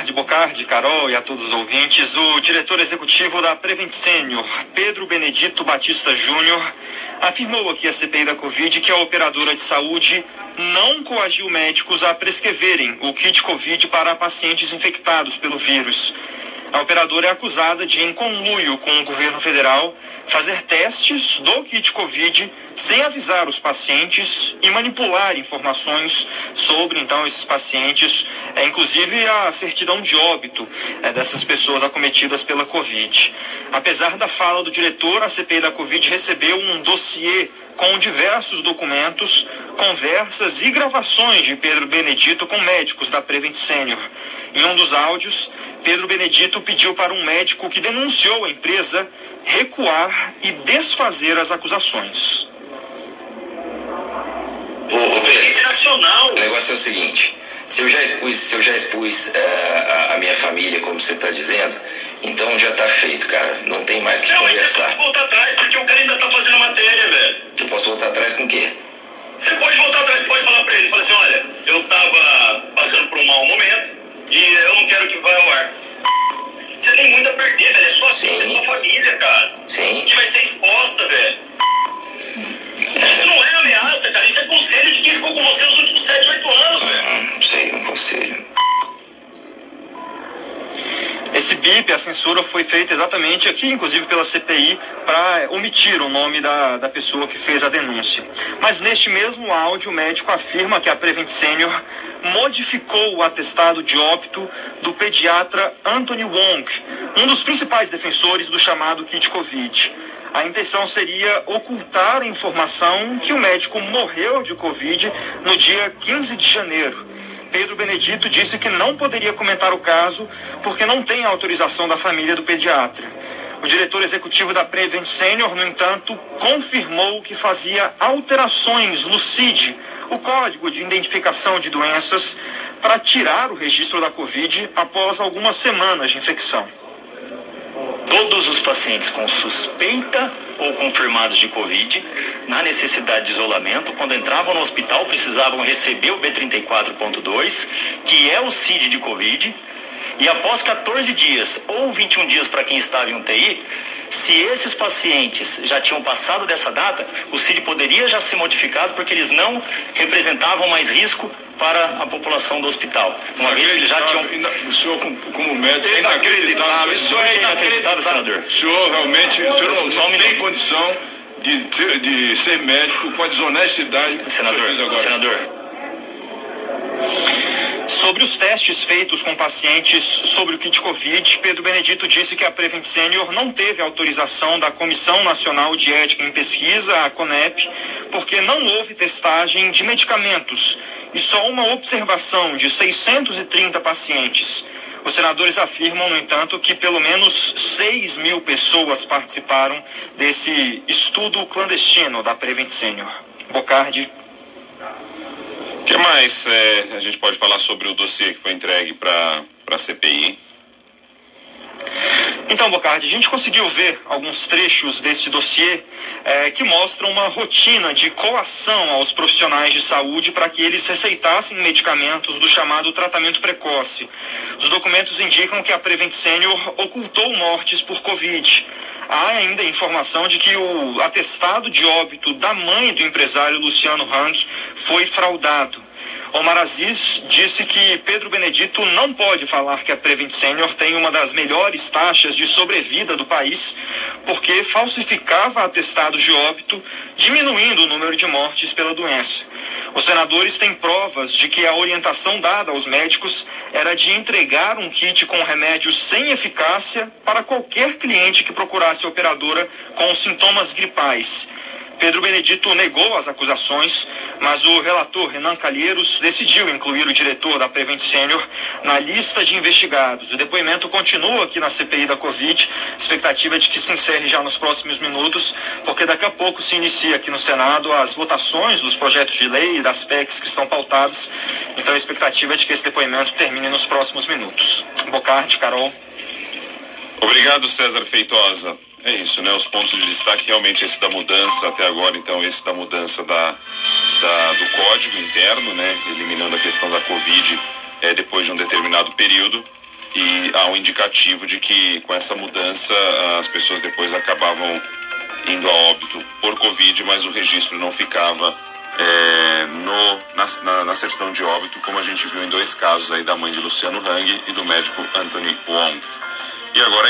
tarde, Bocardi, Carol e a todos os ouvintes. O diretor executivo da Prevent Senior, Pedro Benedito Batista Júnior, afirmou aqui à CPI da Covid que a operadora de saúde não coagiu médicos a prescreverem o kit Covid para pacientes infectados pelo vírus. A operadora é acusada de, em conluio com o governo federal, fazer testes do kit Covid sem avisar os pacientes e manipular informações sobre então esses pacientes, é, inclusive a certidão de óbito é, dessas pessoas acometidas pela Covid. Apesar da fala do diretor, a CPI da Covid recebeu um dossiê com diversos documentos, conversas e gravações de Pedro Benedito com médicos da Prevent Senior. Em um dos áudios, Pedro Benedito pediu para um médico que denunciou a empresa recuar e desfazer as acusações. O, o, Pedro, nacional. O negócio é o seguinte: se eu já expus, se eu já expus uh, a, a, minha família, como você está dizendo, então já está feito, cara. Não tem mais que não, conversar. Não, mas você pode voltar atrás porque o cara ainda está fazendo a matéria, velho. Eu posso voltar atrás com o quê? Você pode voltar atrás, você pode falar para ele, falar assim, olha, eu estava passando por um mau momento e eu não quero que vá ao ar. Você tem muito a perder, velho. É sua vida, é sua família, cara. Sim. Que vai ser exposta, velho. Isso não é ameaça, cara. Isso é conselho de quem ficou com você Esse BIP, a censura foi feita exatamente aqui, inclusive pela CPI, para omitir o nome da, da pessoa que fez a denúncia. Mas neste mesmo áudio, o médico afirma que a Prevent Senior modificou o atestado de óbito do pediatra Anthony Wong, um dos principais defensores do chamado kit Covid. A intenção seria ocultar a informação que o médico morreu de Covid no dia 15 de janeiro. Pedro Benedito disse que não poderia comentar o caso porque não tem autorização da família do pediatra. O diretor executivo da Prevent Senior, no entanto, confirmou que fazia alterações no CID, o Código de Identificação de Doenças, para tirar o registro da Covid após algumas semanas de infecção. Todos os pacientes com suspeita ou confirmados de Covid, na necessidade de isolamento, quando entravam no hospital, precisavam receber o B34.2, que é o CID de Covid, e após 14 dias ou 21 dias para quem estava em UTI, se esses pacientes já tinham passado dessa data, o CID poderia já ser modificado porque eles não representavam mais risco para a população do hospital. Uma vez que eles já tinham. O senhor, como médico, é inacreditável. Isso é inacreditável, senador. O senhor realmente o senhor não, não tem condição de, de ser médico com a desonestidade. Senador, senador. Sobre os testes feitos com pacientes sobre o kit Covid, Pedro Benedito disse que a Prevent Senior não teve autorização da Comissão Nacional de Ética em Pesquisa, a CONEP, porque não houve testagem de medicamentos e só uma observação de 630 pacientes. Os senadores afirmam, no entanto, que pelo menos 6 mil pessoas participaram desse estudo clandestino da Prevent Senior. Bocardi que mais é, a gente pode falar sobre o dossiê que foi entregue para a CPI? Então, Bocardi, a gente conseguiu ver alguns trechos desse dossiê é, que mostram uma rotina de coação aos profissionais de saúde para que eles receitassem medicamentos do chamado tratamento precoce. Os documentos indicam que a Prevent Senior ocultou mortes por Covid. Há ainda informação de que o atestado de óbito da mãe do empresário Luciano Hang foi fraudado. Omar Aziz disse que Pedro Benedito não pode falar que a Prevent Senior tem uma das melhores taxas de sobrevida do país, porque falsificava atestados de óbito, diminuindo o número de mortes pela doença. Os senadores têm provas de que a orientação dada aos médicos era de entregar um kit com remédios sem eficácia para qualquer cliente que procurasse a operadora com sintomas gripais. Pedro Benedito negou as acusações, mas o relator Renan Calheiros decidiu incluir o diretor da Prevent Senior na lista de investigados. O depoimento continua aqui na CPI da Covid, expectativa de que se encerre já nos próximos minutos, porque daqui a pouco se inicia aqui no Senado as votações dos projetos de lei e das PECs que estão pautados. Então a expectativa é de que esse depoimento termine nos próximos minutos. Bocardi, Carol. Obrigado, César Feitosa. É isso, né? Os pontos de destaque realmente esse da mudança até agora, então esse da mudança da, da do código interno, né? Eliminando a questão da Covid é, depois de um determinado período. e há um indicativo de que com essa mudança as pessoas depois acabavam indo a óbito por Covid, mas o registro não ficava é, no, na, na, na, certidão de óbito, como a gente viu em dois casos aí da mãe de Luciano Hang e do médico Anthony Wong. E agora